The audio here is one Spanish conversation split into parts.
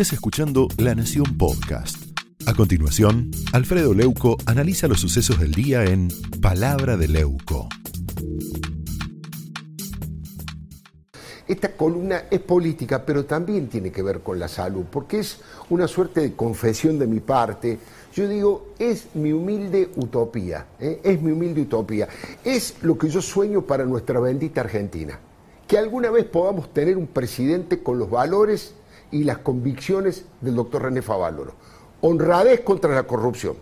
estés escuchando La Nación Podcast. A continuación, Alfredo Leuco analiza los sucesos del día en Palabra de Leuco. Esta columna es política, pero también tiene que ver con la salud, porque es una suerte de confesión de mi parte. Yo digo, es mi humilde utopía, ¿eh? es mi humilde utopía, es lo que yo sueño para nuestra bendita Argentina. Que alguna vez podamos tener un presidente con los valores y las convicciones del doctor René Favaloro. Honradez contra la corrupción,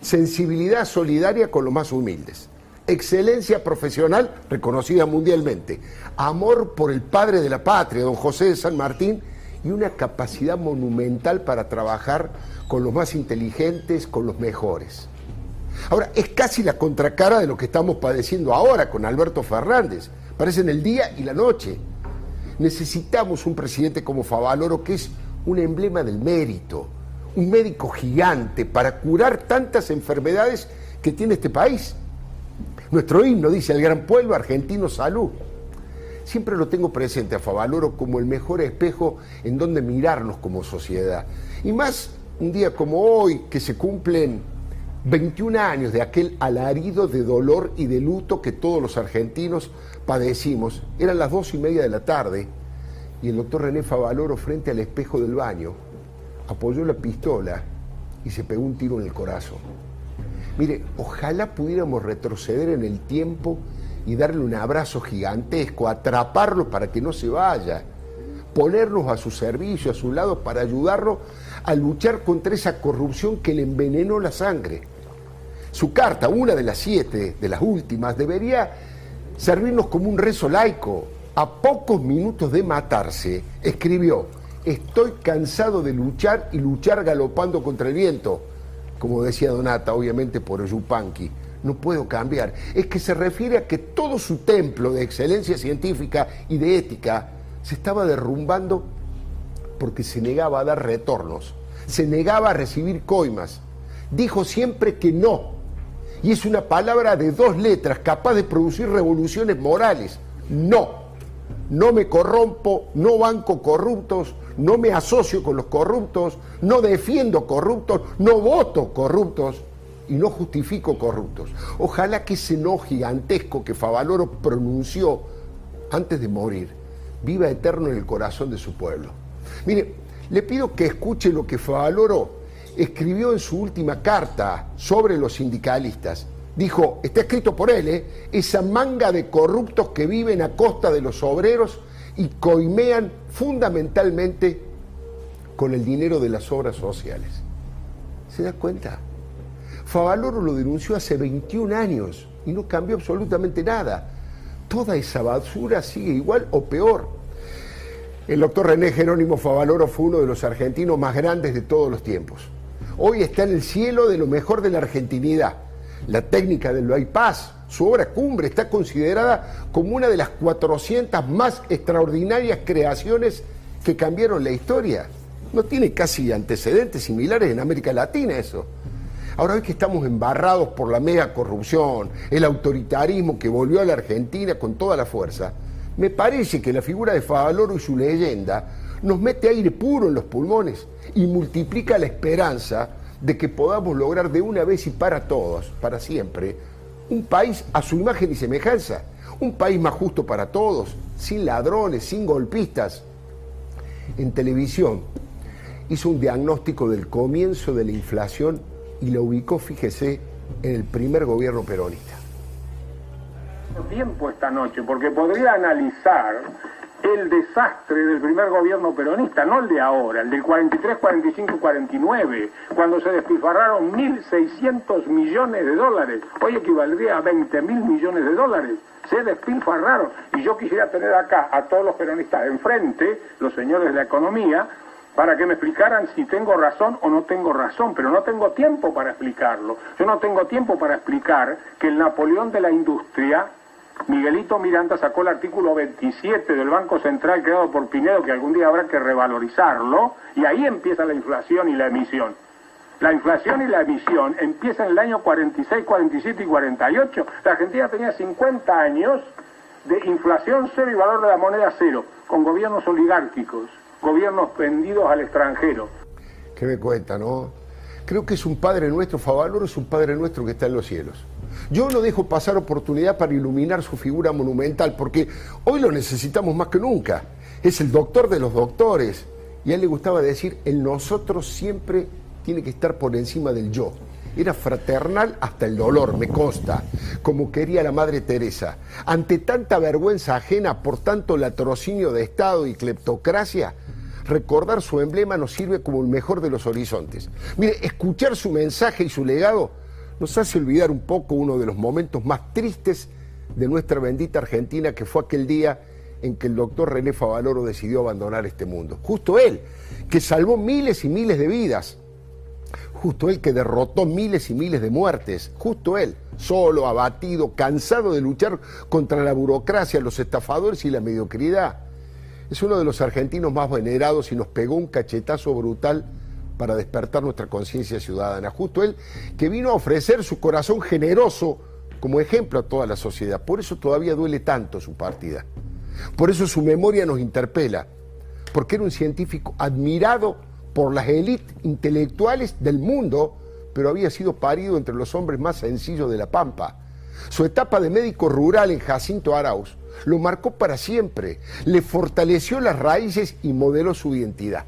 sensibilidad solidaria con los más humildes, excelencia profesional reconocida mundialmente, amor por el padre de la patria, don José de San Martín, y una capacidad monumental para trabajar con los más inteligentes, con los mejores. Ahora, es casi la contracara de lo que estamos padeciendo ahora con Alberto Fernández. Parecen el día y la noche. Necesitamos un presidente como Favaloro, que es un emblema del mérito, un médico gigante para curar tantas enfermedades que tiene este país. Nuestro himno dice el gran pueblo argentino salud. Siempre lo tengo presente a Favaloro como el mejor espejo en donde mirarnos como sociedad. Y más un día como hoy, que se cumplen 21 años de aquel alarido de dolor y de luto que todos los argentinos padecimos. Eran las dos y media de la tarde y el doctor René Favaloro frente al espejo del baño apoyó la pistola y se pegó un tiro en el corazón. Mire, ojalá pudiéramos retroceder en el tiempo y darle un abrazo gigantesco, atraparlo para que no se vaya, ponernos a su servicio, a su lado, para ayudarlo a luchar contra esa corrupción que le envenenó la sangre. Su carta, una de las siete, de las últimas, debería servirnos como un rezo laico. A pocos minutos de matarse, escribió, estoy cansado de luchar y luchar galopando contra el viento. Como decía Donata, obviamente por Yupanqui, no puedo cambiar. Es que se refiere a que todo su templo de excelencia científica y de ética se estaba derrumbando porque se negaba a dar retornos, se negaba a recibir coimas. Dijo siempre que no. Y es una palabra de dos letras capaz de producir revoluciones morales. No. No me corrompo, no banco corruptos, no me asocio con los corruptos, no defiendo corruptos, no voto corruptos y no justifico corruptos. Ojalá que ese no gigantesco que Favaloro pronunció antes de morir viva eterno en el corazón de su pueblo. Mire, le pido que escuche lo que Favaloro escribió en su última carta sobre los sindicalistas. Dijo, está escrito por él, ¿eh? esa manga de corruptos que viven a costa de los obreros y coimean fundamentalmente con el dinero de las obras sociales. ¿Se da cuenta? Favaloro lo denunció hace 21 años y no cambió absolutamente nada. Toda esa basura sigue igual o peor. El doctor René Jerónimo Favaloro fue uno de los argentinos más grandes de todos los tiempos. Hoy está en el cielo de lo mejor de la argentinidad. La técnica del bypass, su obra cumbre, está considerada como una de las 400 más extraordinarias creaciones que cambiaron la historia. No tiene casi antecedentes similares en América Latina eso. Ahora hoy que estamos embarrados por la mega corrupción, el autoritarismo que volvió a la Argentina con toda la fuerza, me parece que la figura de Favaloro y su leyenda nos mete aire puro en los pulmones y multiplica la esperanza de que podamos lograr de una vez y para todos, para siempre, un país a su imagen y semejanza, un país más justo para todos, sin ladrones, sin golpistas. En televisión hizo un diagnóstico del comienzo de la inflación y lo ubicó, fíjese, en el primer gobierno peronista. Tiempo esta noche, porque podría analizar el desastre del primer gobierno peronista, no el de ahora, el del 43, 45, 49, cuando se despilfarraron 1.600 millones de dólares, hoy equivaldría a 20 mil millones de dólares. Se despilfarraron. Y yo quisiera tener acá a todos los peronistas enfrente, los señores de la economía, para que me explicaran si tengo razón o no tengo razón, pero no tengo tiempo para explicarlo. Yo no tengo tiempo para explicar que el Napoleón de la industria Miguelito Miranda sacó el artículo 27 del Banco Central creado por Pinedo, que algún día habrá que revalorizarlo, y ahí empieza la inflación y la emisión. La inflación y la emisión empiezan en el año 46, 47 y 48. La Argentina tenía 50 años de inflación cero y valor de la moneda cero, con gobiernos oligárquicos. gobiernos pendidos al extranjero. ¿Qué me cuenta, no? Creo que es un Padre nuestro, Favaloro es un Padre nuestro que está en los cielos. Yo no dejo pasar oportunidad para iluminar su figura monumental, porque hoy lo necesitamos más que nunca. Es el doctor de los doctores. Y a él le gustaba decir, el nosotros siempre tiene que estar por encima del yo. Era fraternal hasta el dolor, me consta, como quería la Madre Teresa. Ante tanta vergüenza ajena por tanto latrocinio de Estado y cleptocracia, recordar su emblema nos sirve como el mejor de los horizontes. Mire, escuchar su mensaje y su legado nos hace olvidar un poco uno de los momentos más tristes de nuestra bendita Argentina, que fue aquel día en que el doctor René Favaloro decidió abandonar este mundo. Justo él, que salvó miles y miles de vidas, justo él que derrotó miles y miles de muertes, justo él, solo, abatido, cansado de luchar contra la burocracia, los estafadores y la mediocridad. Es uno de los argentinos más venerados y nos pegó un cachetazo brutal para despertar nuestra conciencia ciudadana. Justo él que vino a ofrecer su corazón generoso como ejemplo a toda la sociedad. Por eso todavía duele tanto su partida. Por eso su memoria nos interpela. Porque era un científico admirado por las élites intelectuales del mundo, pero había sido parido entre los hombres más sencillos de la Pampa. Su etapa de médico rural en Jacinto Arauz lo marcó para siempre, le fortaleció las raíces y modeló su identidad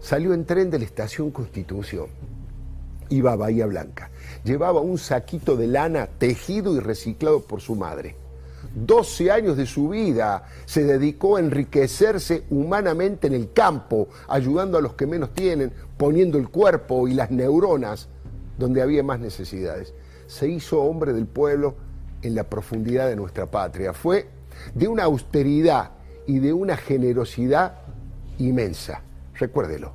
salió en tren de la estación Constitución. Iba a Bahía Blanca. Llevaba un saquito de lana tejido y reciclado por su madre. 12 años de su vida se dedicó a enriquecerse humanamente en el campo, ayudando a los que menos tienen, poniendo el cuerpo y las neuronas donde había más necesidades. Se hizo hombre del pueblo en la profundidad de nuestra patria. Fue de una austeridad y de una generosidad inmensa. Recuérdelo.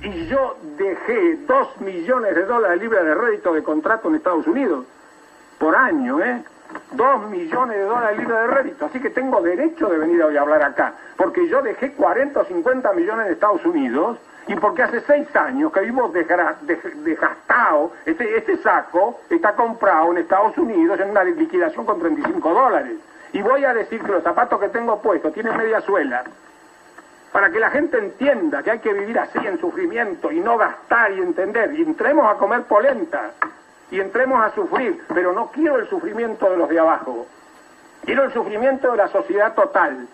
Y yo dejé dos millones de dólares libres de rédito de contrato en Estados Unidos por año, ¿eh? Dos millones de dólares libres de rédito. Así que tengo derecho de venir hoy a hablar acá. Porque yo dejé 40 o 50 millones en Estados Unidos y porque hace seis años que vivo desgastado, este, este saco está comprado en Estados Unidos en una liquidación con 35 dólares. Y voy a decir que los zapatos que tengo puestos tienen media suela para que la gente entienda que hay que vivir así en sufrimiento y no gastar y entender. Y entremos a comer polenta y entremos a sufrir, pero no quiero el sufrimiento de los de abajo. Quiero el sufrimiento de la sociedad total.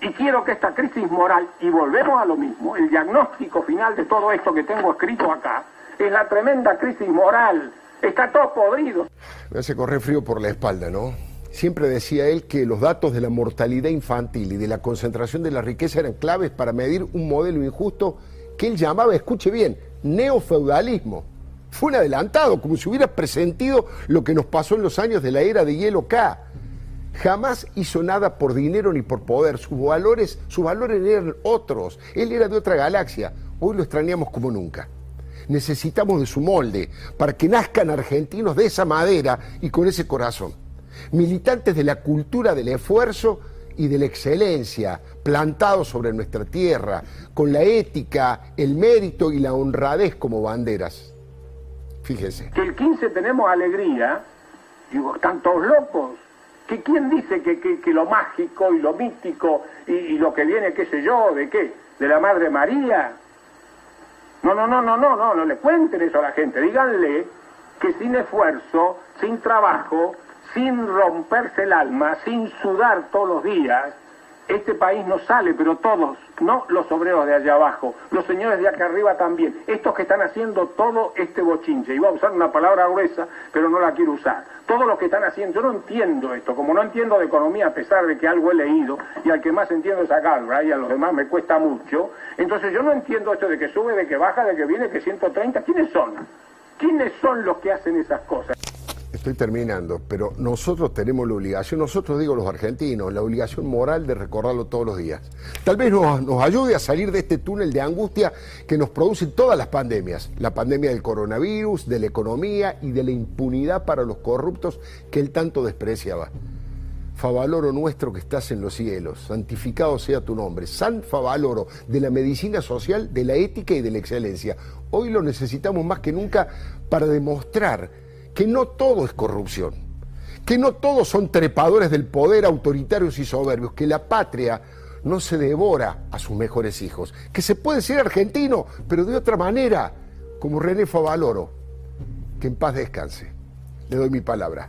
Y quiero que esta crisis moral, y volvemos a lo mismo, el diagnóstico final de todo esto que tengo escrito acá, es la tremenda crisis moral. Está todo podrido. Me hace correr frío por la espalda, ¿no? Siempre decía él que los datos de la mortalidad infantil y de la concentración de la riqueza eran claves para medir un modelo injusto que él llamaba, escuche bien, neofeudalismo. Fue un adelantado, como si hubiera presentido lo que nos pasó en los años de la era de hielo K. Jamás hizo nada por dinero ni por poder. Sus valores, sus valores eran otros. Él era de otra galaxia. Hoy lo extrañamos como nunca. Necesitamos de su molde para que nazcan argentinos de esa madera y con ese corazón militantes de la cultura del esfuerzo y de la excelencia, plantados sobre nuestra tierra, con la ética, el mérito y la honradez como banderas. Fíjese. Que el 15 tenemos alegría, digo, tantos locos, que quién dice que, lo mágico y lo místico y, y, lo que viene, qué sé yo, de qué, de la Madre María. No, no, no, no, no, no, no le cuenten eso a la gente, díganle que sin esfuerzo, sin trabajo, sin romperse el alma, sin sudar todos los días, este país no sale, pero todos, no los obreros de allá abajo, los señores de acá arriba también, estos que están haciendo todo este bochinche, iba a usar una palabra gruesa, pero no la quiero usar, todos los que están haciendo, yo no entiendo esto, como no entiendo de economía a pesar de que algo he leído, y al que más entiendo es a Galbra, y a los demás me cuesta mucho, entonces yo no entiendo esto de que sube, de que baja, de que viene, que 130, ¿quiénes son? ¿Quiénes son los que hacen esas cosas? Estoy terminando, pero nosotros tenemos la obligación, nosotros digo los argentinos, la obligación moral de recordarlo todos los días. Tal vez nos, nos, ayude a salir de este túnel de angustia que nos producen todas las pandemias, la pandemia del coronavirus, de la economía y de la impunidad para los corruptos que él tanto despreciaba. Favaloro nuestro que estás en los cielos, santificado sea tu nombre. San Favaloro, de la medicina social, de la ética y de la excelencia. Hoy lo necesitamos más que nunca para demostrar que no todo es corrupción, que no todos son trepadores del poder autoritarios y soberbios, que la patria no se devora a sus mejores hijos, que se puede ser argentino, pero de otra manera, como René Favaloro, que en paz descanse. Le doy mi palabra.